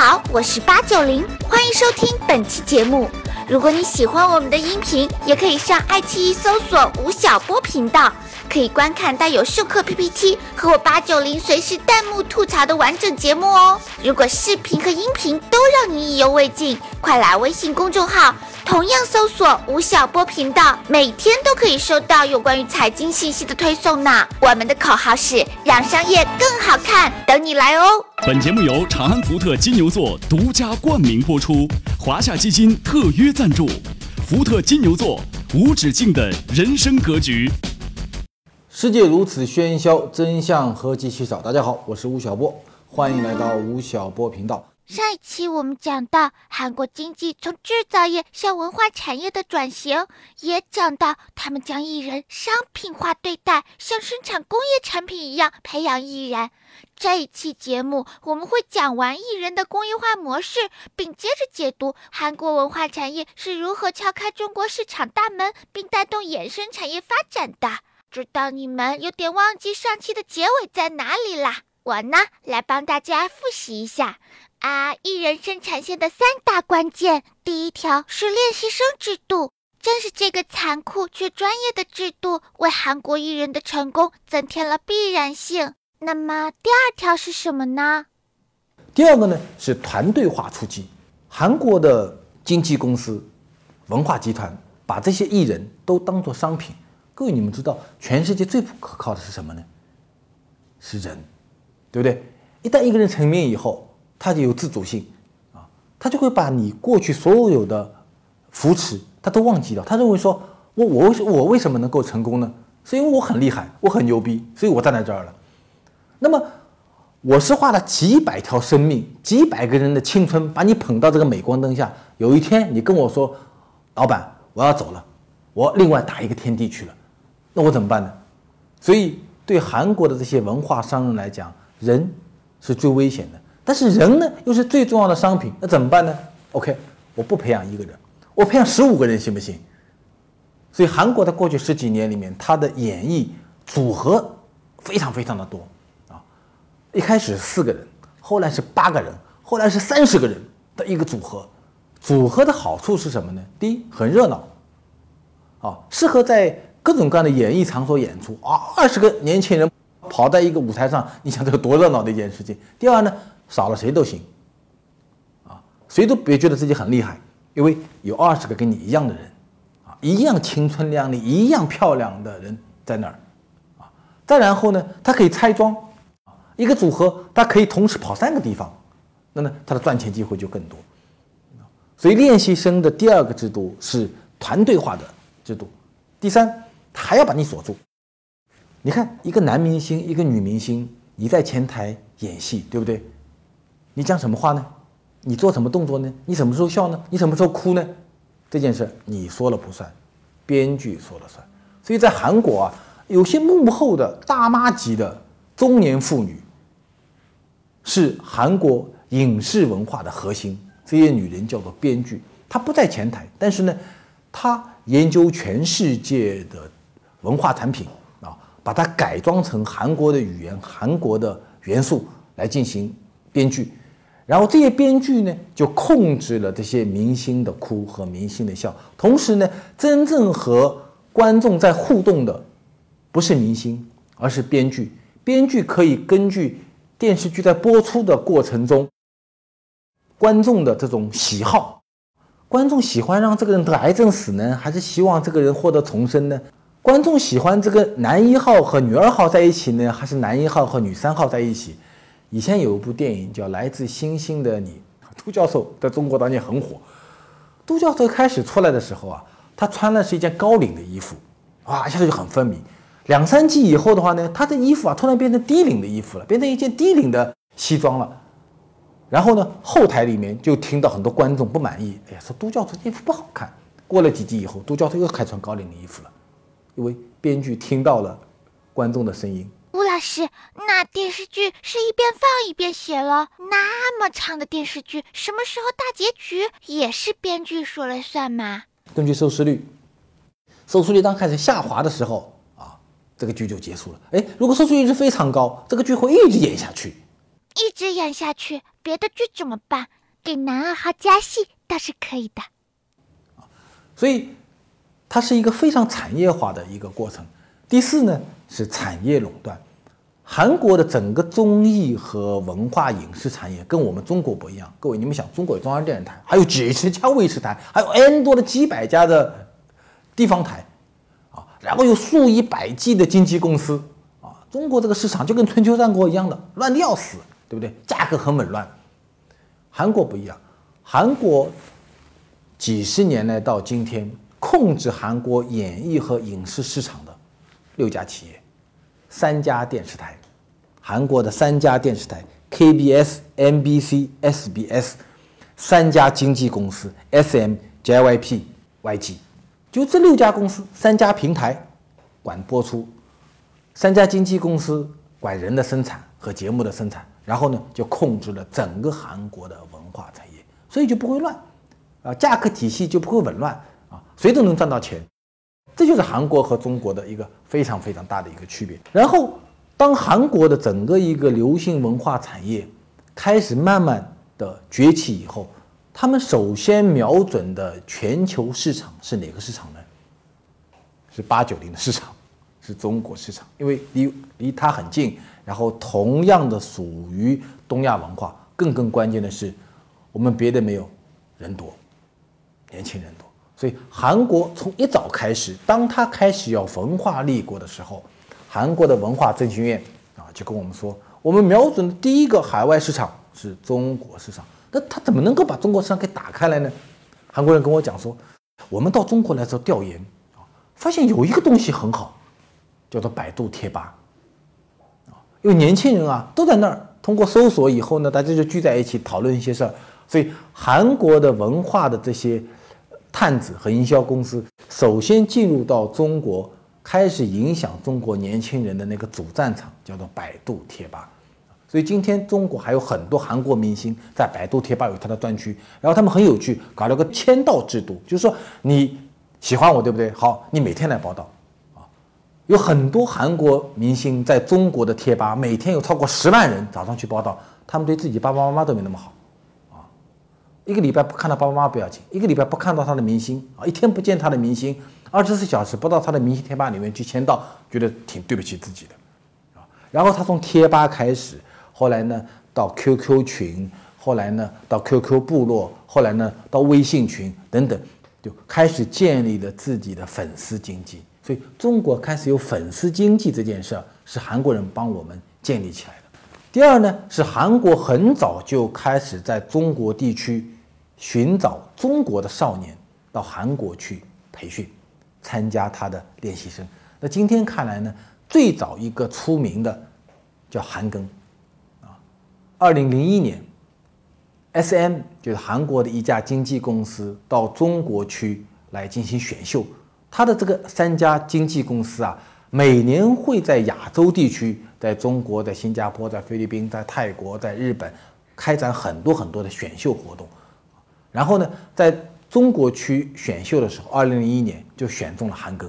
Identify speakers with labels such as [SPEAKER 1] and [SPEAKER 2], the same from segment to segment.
[SPEAKER 1] 好，我是八九零，欢迎收听本期节目。如果你喜欢我们的音频，也可以上爱奇艺搜索吴晓波频道，可以观看带有授课 PPT 和我八九零随时弹幕吐槽的完整节目哦。如果视频和音频都让你意犹未尽，快来微信公众号，同样搜索吴晓波频道，每天都可以收到有关于财经信息的推送呢。我们的口号是让商业更好看，等你来哦。
[SPEAKER 2] 本节目由长安福特金牛座独家冠名播出，华夏基金特约赞助，福特金牛座无止境的人生格局。
[SPEAKER 3] 世界如此喧嚣，真相何其稀少。大家好，我是吴晓波，欢迎来到吴晓波频道。
[SPEAKER 1] 上一期我们讲到韩国经济从制造业向文化产业的转型，也讲到他们将艺人商品化对待，像生产工业产品一样培养艺人。这一期节目我们会讲完艺人的工业化模式，并接着解读韩国文化产业是如何敲开中国市场大门，并带动衍生产业发展的。知道你们有点忘记上期的结尾在哪里啦？我呢，来帮大家复习一下。啊，艺人生产线的三大关键，第一条是练习生制度，正是这个残酷却专业的制度，为韩国艺人的成功增添了必然性。那么第二条是什么呢？
[SPEAKER 3] 第二个呢是团队化出击，韩国的经纪公司、文化集团把这些艺人都当做商品。各位，你们知道全世界最不可靠的是什么呢？是人，对不对？一旦一个人成名以后，他就有自主性，啊，他就会把你过去所有的扶持，他都忘记掉。他认为说，我我为我为什么能够成功呢？是因为我很厉害，我很牛逼，所以我站在这儿了。那么，我是花了几百条生命、几百个人的青春，把你捧到这个镁光灯下。有一天，你跟我说，老板，我要走了，我另外打一个天地去了，那我怎么办呢？所以，对韩国的这些文化商人来讲，人是最危险的。但是人呢，又是最重要的商品，那怎么办呢？OK，我不培养一个人，我培养十五个人行不行？所以韩国在过去十几年里面，它的演艺组合非常非常的多啊，一开始四个人，后来是八个人，后来是三十个人的一个组合。组合的好处是什么呢？第一，很热闹，啊，适合在各种各样的演艺场所演出啊，二十个年轻人跑在一个舞台上，你想这个多热闹的一件事情。第二呢？少了谁都行，啊，谁都别觉得自己很厉害，因为有二十个跟你一样的人，啊，一样青春靓丽、一样漂亮的人在那儿，啊，再然后呢，他可以拆装，一个组合他可以同时跑三个地方，那么他的赚钱机会就更多，所以练习生的第二个制度是团队化的制度，第三，还要把你锁住，你看一个男明星，一个女明星，你在前台演戏，对不对？你讲什么话呢？你做什么动作呢？你什么时候笑呢？你什么时候哭呢？这件事你说了不算，编剧说了算。所以在韩国啊，有些幕后的大妈级的中年妇女，是韩国影视文化的核心。这些女人叫做编剧，她不在前台，但是呢，她研究全世界的文化产品啊，把它改装成韩国的语言、韩国的元素来进行编剧。然后这些编剧呢，就控制了这些明星的哭和明星的笑。同时呢，真正和观众在互动的，不是明星，而是编剧。编剧可以根据电视剧在播出的过程中，观众的这种喜好，观众喜欢让这个人得癌症死呢，还是希望这个人获得重生呢？观众喜欢这个男一号和女二号在一起呢，还是男一号和女三号在一起？以前有一部电影叫《来自星星的你》，杜教授在中国当年很火。杜教授开始出来的时候啊，他穿的是一件高领的衣服，啊，一下子就很分明。两三季以后的话呢，他的衣服啊突然变成低领的衣服了，变成一件低领的西装了。然后呢，后台里面就听到很多观众不满意，哎呀，说杜教授衣服不好看。过了几季以后，杜教授又开始穿高领的衣服了，因为编剧听到了观众的声音。
[SPEAKER 1] 吴老师，那电视剧是一边放一边写了那么长的电视剧，什么时候大结局也是编剧说了算吗？
[SPEAKER 3] 根据收视率，收视率当开始下滑的时候啊，这个剧就结束了。哎，如果收视率一直非常高，这个剧会一直演下去。
[SPEAKER 1] 一直演下去，别的剧怎么办？给男二号加戏倒是可以的。
[SPEAKER 3] 所以，它是一个非常产业化的一个过程。第四呢是产业垄断。韩国的整个综艺和文化影视产业跟我们中国不一样。各位，你们想，中国有中央电视台，还有几十家卫视台，还有 N 多的几百家的地方台，啊，然后有数以百计的经纪公司，啊，中国这个市场就跟春秋战国一样的乱的要死，对不对？价格很紊乱。韩国不一样，韩国几十年来到今天，控制韩国演艺和影视市场的六家企业。三家电视台，韩国的三家电视台 KBS、MBC、SBS，三家经纪公司 SM、JYP、YG，就这六家公司，三家平台管播出，三家经纪公司管人的生产和节目的生产，然后呢就控制了整个韩国的文化产业，所以就不会乱，啊，价格体系就不会紊乱，谁都能赚到钱。这就是韩国和中国的一个非常非常大的一个区别。然后，当韩国的整个一个流行文化产业开始慢慢的崛起以后，他们首先瞄准的全球市场是哪个市场呢？是八九零的市场，是中国市场，因为离离它很近。然后，同样的属于东亚文化，更更关键的是，我们别的没有，人多，年轻人。所以韩国从一早开始，当他开始要文化立国的时候，韩国的文化振兴院啊就跟我们说，我们瞄准的第一个海外市场是中国市场。那他怎么能够把中国市场给打开来呢？韩国人跟我讲说，我们到中国来做调研啊，发现有一个东西很好，叫做百度贴吧啊，因为年轻人啊都在那儿，通过搜索以后呢，大家就聚在一起讨论一些事儿。所以韩国的文化的这些。探子和营销公司首先进入到中国，开始影响中国年轻人的那个主战场叫做百度贴吧。所以今天中国还有很多韩国明星在百度贴吧有他的专区，然后他们很有趣，搞了个签到制度，就是说你喜欢我，对不对？好，你每天来报道啊。有很多韩国明星在中国的贴吧，每天有超过十万人早上去报道，他们对自己爸爸妈妈都没那么好。一个礼拜不看到爸爸妈妈不要紧，一个礼拜不看到他的明星啊，一天不见他的明星，二十四小时不到他的明星贴吧里面去签到，觉得挺对不起自己的，啊。然后他从贴吧开始，后来呢到 QQ 群，后来呢到 QQ 部落，后来呢到微信群等等，就开始建立了自己的粉丝经济。所以中国开始有粉丝经济这件事儿，是韩国人帮我们建立起来的。第二呢，是韩国很早就开始在中国地区。寻找中国的少年到韩国去培训，参加他的练习生。那今天看来呢，最早一个出名的叫韩庚，啊，二零零一年，S.M 就是韩国的一家经纪公司到中国去来进行选秀。他的这个三家经纪公司啊，每年会在亚洲地区，在中国、在新加坡、在菲律宾、在泰国、在日本开展很多很多的选秀活动。然后呢，在中国区选秀的时候，二零零一年就选中了韩庚，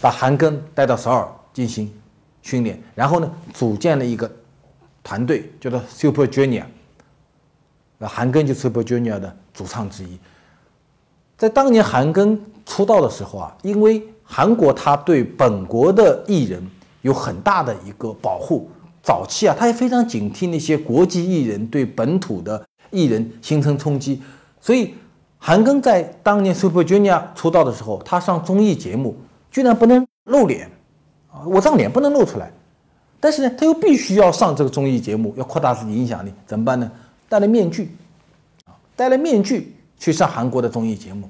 [SPEAKER 3] 把韩庚带到首尔进行训练，然后呢，组建了一个团队，叫做 Super Junior。那韩庚就是 Super Junior 的主唱之一。在当年韩庚出道的时候啊，因为韩国他对本国的艺人有很大的一个保护，早期啊，他也非常警惕那些国际艺人对本土的艺人形成冲击。所以，韩庚在当年 Super Junior 出道的时候，他上综艺节目居然不能露脸，啊，我张脸不能露出来，但是呢，他又必须要上这个综艺节目，要扩大自己影响力，怎么办呢？戴了面具，啊，戴了面具去上韩国的综艺节目，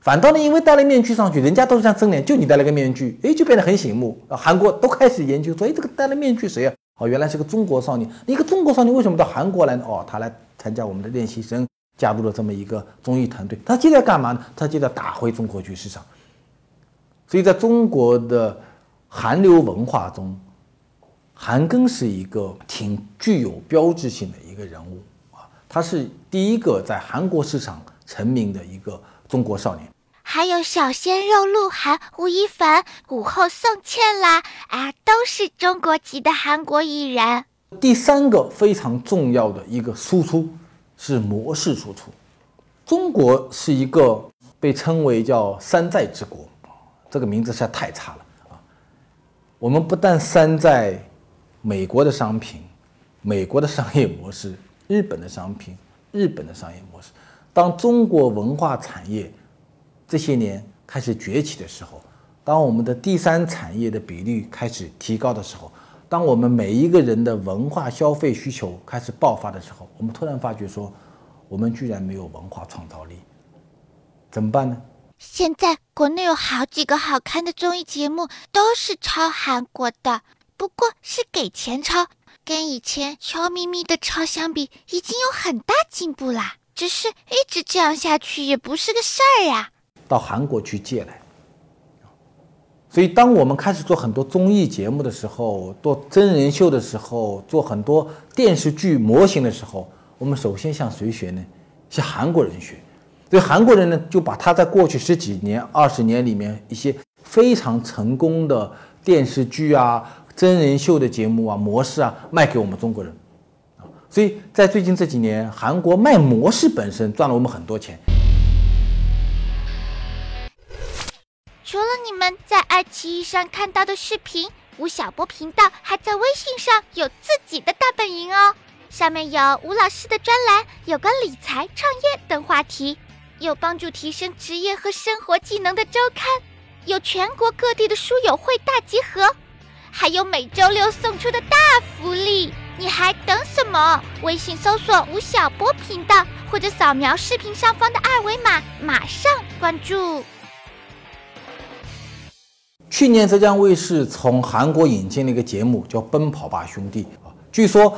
[SPEAKER 3] 反倒呢，因为戴了面具上去，人家都是像真脸，就你戴了个面具，哎，就变得很醒目，韩国都开始研究说，哎，这个戴了面具谁啊？哦，原来是个中国少年，一个中国少年为什么到韩国来呢？哦，他来参加我们的练习生。加入了这么一个综艺团队，他就在干嘛呢？他就在打回中国去市场。所以在中国的韩流文化中，韩庚是一个挺具有标志性的一个人物啊，他是第一个在韩国市场成名的一个中国少年。
[SPEAKER 1] 还有小鲜肉鹿晗、吴亦凡、午后宋茜啦，啊，都是中国籍的韩国艺人。
[SPEAKER 3] 第三个非常重要的一个输出是模式输出。中国是一个被称为叫山寨之国，这个名字实在太差了啊！我们不但山寨美国的商品、美国的商业模式、日本的商品、日本的商业模式。当中国文化产业这些年开始崛起的时候，当我们的第三产业的比率开始提高的时候，当我们每一个人的文化消费需求开始爆发的时候，我们突然发觉说。我们居然没有文化创造力，怎么办呢？
[SPEAKER 1] 现在国内有好几个好看的综艺节目都是抄韩国的，不过是给钱抄，跟以前悄咪咪的抄相比，已经有很大进步啦。只是一直这样下去也不是个事儿呀。
[SPEAKER 3] 到韩国去借来。所以，当我们开始做很多综艺节目的时候，做真人秀的时候，做很多电视剧模型的时候。我们首先向谁学呢？向韩国人学。所以韩国人呢，就把他在过去十几年、二十年里面一些非常成功的电视剧啊、真人秀的节目啊、模式啊，卖给我们中国人。啊，所以在最近这几年，韩国卖模式本身赚了我们很多钱。
[SPEAKER 1] 除了你们在爱奇艺上看到的视频，吴晓波频道还在微信上有自己的大本营哦。上面有吴老师的专栏，有关理财、创业等话题，有帮助提升职业和生活技能的周刊，有全国各地的书友会大集合，还有每周六送出的大福利。你还等什么？微信搜索吴晓波频道，或者扫描视频上方的二维码，马上关注。
[SPEAKER 3] 去年浙江卫视从韩国引进了一个节目，叫《奔跑吧兄弟》啊，据说。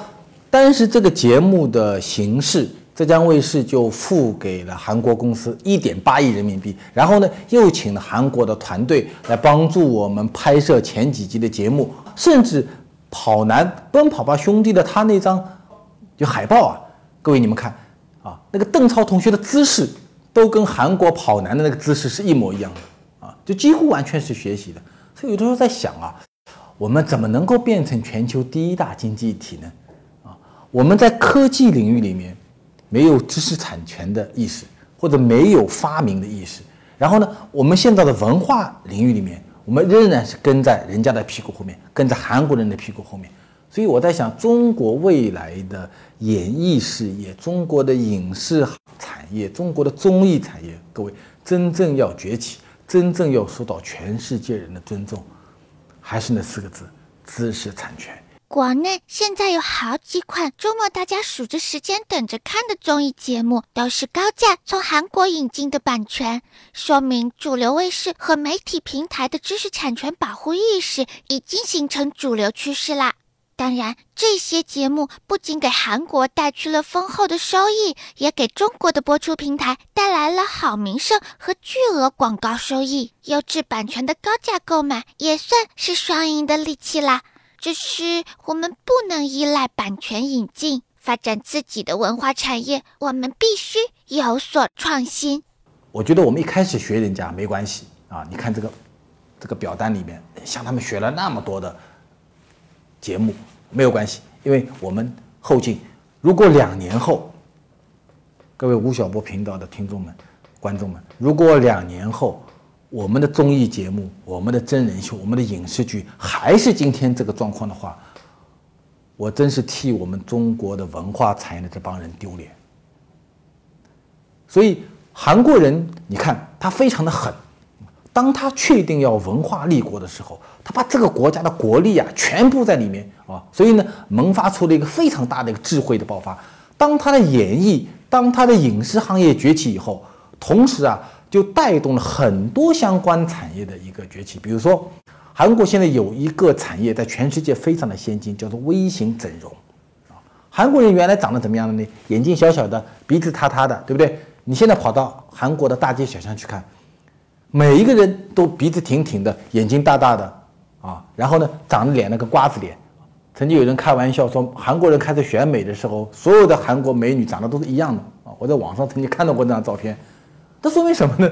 [SPEAKER 3] 但是这个节目的形式，浙江卫视就付给了韩国公司一点八亿人民币，然后呢，又请了韩国的团队来帮助我们拍摄前几集的节目，甚至跑男奔跑吧兄弟的他那张就海报啊，各位你们看啊，那个邓超同学的姿势都跟韩国跑男的那个姿势是一模一样的，就几乎完全是学习的。所以有的时候在想啊，我们怎么能够变成全球第一大经济体呢？啊我们在科技领域里面没有知识产权的意识，或者没有发明的意识。然后呢，我们现在的文化领域里面，我们仍然是跟在人家的屁股后面，跟在韩国人的屁股后面。所以我在想，中国未来的演艺事业、中国的影视产业、中国的综艺产业，各位真正要崛起，真正要受到全世界人的尊重，还是那四个字：知识产权。
[SPEAKER 1] 国内现在有好几款周末大家数着时间等着看的综艺节目，都是高价从韩国引进的版权，说明主流卫视和媒体平台的知识产权保护意识已经形成主流趋势啦。当然，这些节目不仅给韩国带去了丰厚的收益，也给中国的播出平台带来了好名声和巨额广告收益。优质版权的高价购买也算是双赢的利器啦。只是我们不能依赖版权引进发展自己的文化产业，我们必须有所创新。
[SPEAKER 3] 我觉得我们一开始学人家没关系啊，你看这个这个表单里面，向他们学了那么多的节目，没有关系，因为我们后进。如果两年后，各位吴晓波频道的听众们、观众们，如果两年后，我们的综艺节目、我们的真人秀、我们的影视剧还是今天这个状况的话，我真是替我们中国的文化产业的这帮人丢脸。所以韩国人，你看他非常的狠，当他确定要文化立国的时候，他把这个国家的国力啊全部在里面啊，所以呢萌发出了一个非常大的一个智慧的爆发。当他的演艺、当他的影视行业崛起以后，同时啊。就带动了很多相关产业的一个崛起，比如说，韩国现在有一个产业在全世界非常的先进，叫做微型整容。啊，韩国人原来长得怎么样的呢？眼睛小小的，鼻子塌塌的，对不对？你现在跑到韩国的大街小巷去看，每一个人都鼻子挺挺的，眼睛大大的，啊，然后呢，长得脸那个瓜子脸。曾经有人开玩笑说，韩国人开始选美的时候，所有的韩国美女长得都是一样的啊。我在网上曾经看到过那张照片。这说明什么呢？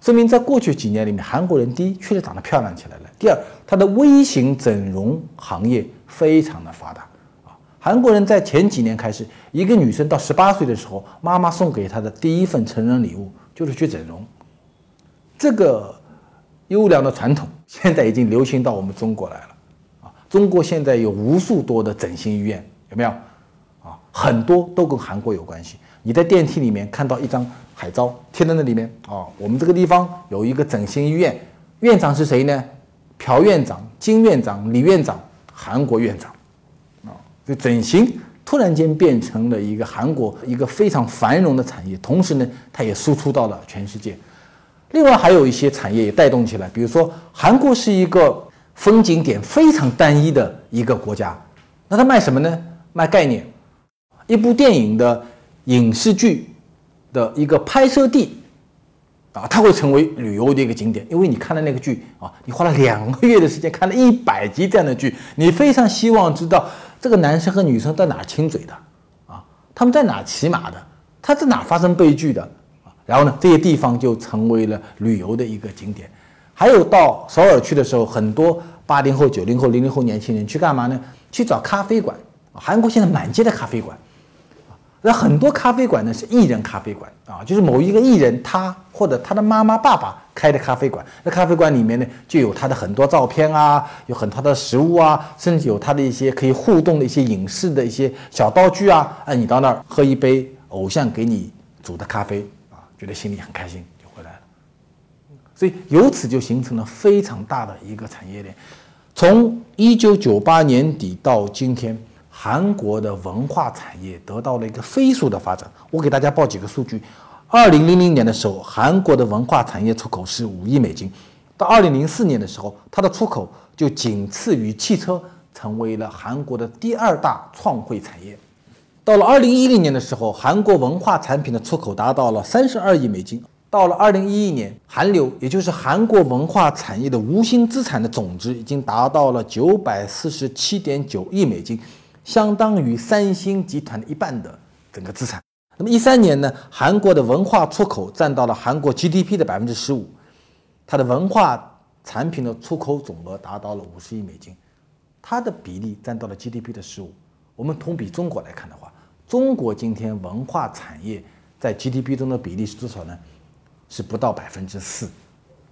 [SPEAKER 3] 说明在过去几年里面，韩国人第一确实长得漂亮起来了，第二，它的微型整容行业非常的发达啊。韩国人在前几年开始，一个女生到十八岁的时候，妈妈送给她的第一份成人礼物就是去整容。这个优良的传统现在已经流行到我们中国来了啊！中国现在有无数多的整形医院，有没有？啊，很多都跟韩国有关系。你在电梯里面看到一张海招贴在那里面啊，我们这个地方有一个整形医院，院长是谁呢？朴院长、金院长、李院长，韩国院长。啊，这整形突然间变成了一个韩国一个非常繁荣的产业，同时呢，它也输出到了全世界。另外还有一些产业也带动起来，比如说韩国是一个风景点非常单一的一个国家，那它卖什么呢？卖概念。一部电影的影视剧的一个拍摄地啊，它会成为旅游的一个景点，因为你看了那个剧啊，你花了两个月的时间看了一百集这样的剧，你非常希望知道。这个男生和女生在哪亲嘴的啊？他们在哪骑马的？他在哪发生悲剧的？然后呢，这些地方就成为了旅游的一个景点。还有到首尔去的时候，很多八零后、九零后、零零后年轻人去干嘛呢？去找咖啡馆。韩国现在满街的咖啡馆。那很多咖啡馆呢是艺人咖啡馆啊，就是某一个艺人他或者他的妈妈爸爸开的咖啡馆。那咖啡馆里面呢就有他的很多照片啊，有很多的食物啊，甚至有他的一些可以互动的一些影视的一些小道具啊。哎，你到那儿喝一杯偶像给你煮的咖啡，觉得心里很开心就回来了。所以由此就形成了非常大的一个产业链，从一九九八年底到今天。韩国的文化产业得到了一个飞速的发展。我给大家报几个数据：二零零零年的时候，韩国的文化产业出口是五亿美金；到二零零四年的时候，它的出口就仅次于汽车，成为了韩国的第二大创汇产业。到了二零一零年的时候，韩国文化产品的出口达到了三十二亿美金。到了二零一一年，韩流也就是韩国文化产业的无形资产的总值已经达到了九百四十七点九亿美金。相当于三星集团的一半的整个资产。那么一三年呢，韩国的文化出口占到了韩国 GDP 的百分之十五，它的文化产品的出口总额达到了五十亿美金，它的比例占到了 GDP 的十五。我们同比中国来看的话，中国今天文化产业在 GDP 中的比例是多少呢？是不到百分之四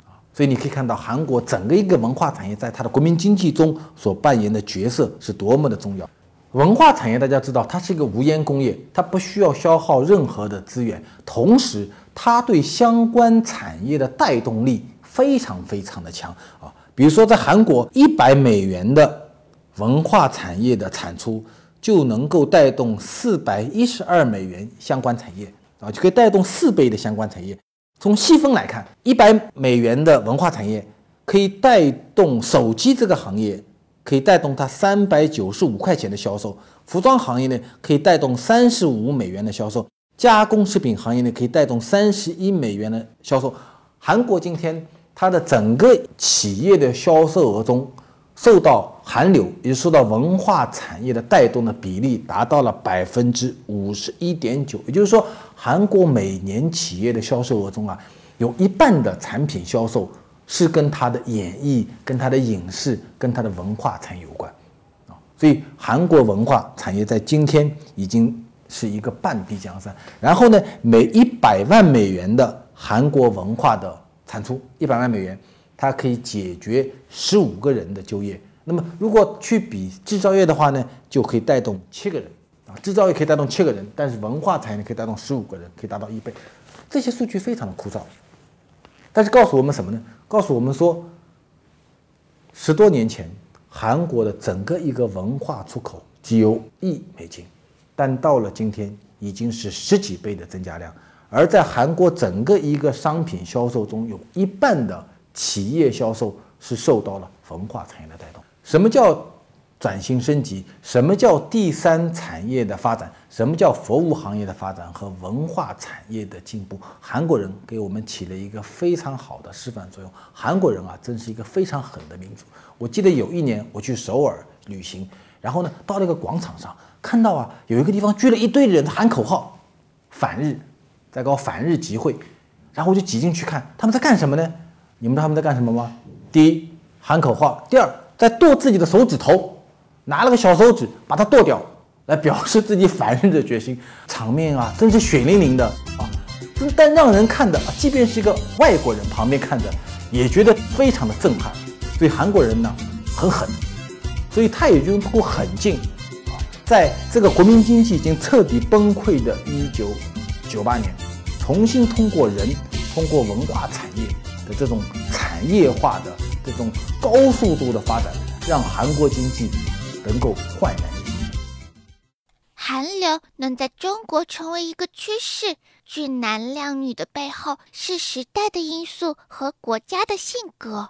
[SPEAKER 3] 啊。所以你可以看到韩国整个一个文化产业在它的国民经济中所扮演的角色是多么的重要。文化产业大家知道，它是一个无烟工业，它不需要消耗任何的资源，同时它对相关产业的带动力非常非常的强啊。比如说，在韩国，一百美元的文化产业的产出就能够带动四百一十二美元相关产业啊，就可以带动四倍的相关产业。从细分来看，一百美元的文化产业可以带动手机这个行业。可以带动它三百九十五块钱的销售，服装行业呢可以带动三十五美元的销售，加工食品行业呢可以带动三十一美元的销售。韩国今天它的整个企业的销售额中，受到韩流，也受到文化产业的带动的比例达到了百分之五十一点九，也就是说，韩国每年企业的销售额中啊，有一半的产品销售。是跟他的演艺、跟他的影视、跟他的文化产业有关，啊，所以韩国文化产业在今天已经是一个半壁江山。然后呢，每一百万美元的韩国文化的产出，一百万美元，它可以解决十五个人的就业。那么如果去比制造业的话呢，就可以带动七个人，啊，制造业可以带动七个人，但是文化产业可以带动十五个人，可以达到一倍。这些数据非常的枯燥，但是告诉我们什么呢？告诉我们说，十多年前韩国的整个一个文化出口只有亿美金，但到了今天已经是十几倍的增加量。而在韩国整个一个商品销售中，有一半的企业销售是受到了文化产业的带动。什么叫？转型升级，什么叫第三产业的发展？什么叫服务行业的发展和文化产业的进步？韩国人给我们起了一个非常好的示范作用。韩国人啊，真是一个非常狠的民族。我记得有一年我去首尔旅行，然后呢，到那个广场上，看到啊，有一个地方聚了一堆人喊口号，反日，在搞反日集会，然后我就挤进去看他们在干什么呢？你们知道他们在干什么吗？第一，喊口号；第二，在剁自己的手指头。拿了个小手指把它剁掉，来表示自己反日的决心，场面啊真是血淋淋的啊！但让人看的，即便是一个外国人旁边看着，也觉得非常的震撼。所以韩国人呢很狠，所以他也就通过狠劲啊，在这个国民经济已经彻底崩溃的1998年，重新通过人、通过文化产业的这种产业化的这种高速度的发展，让韩国经济能够焕然一新。
[SPEAKER 1] 韩流能在中国成为一个趋势，俊男靓女的背后是时代的因素和国家的性格。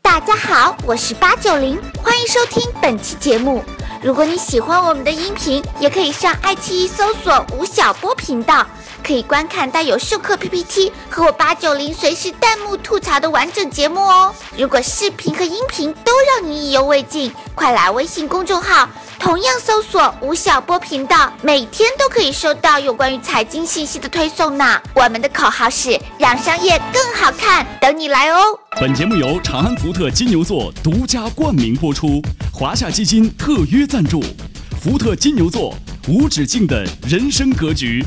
[SPEAKER 1] 大家好，我是八九零，欢迎收听本期节目。如果你喜欢我们的音频，也可以上爱奇艺搜索吴晓波频道，可以观看带有授课 PPT 和我八九零随时弹幕吐槽的完整节目哦。如果视频和音频都让你意犹未尽，快来微信公众号，同样搜索吴晓波频道，每天都可以收到有关于财经信息的推送呢。我们的口号是让商业更好看，等你来哦。
[SPEAKER 2] 本节目由长安福特金牛座独家冠名播出，华夏基金特约赞助，福特金牛座无止境的人生格局。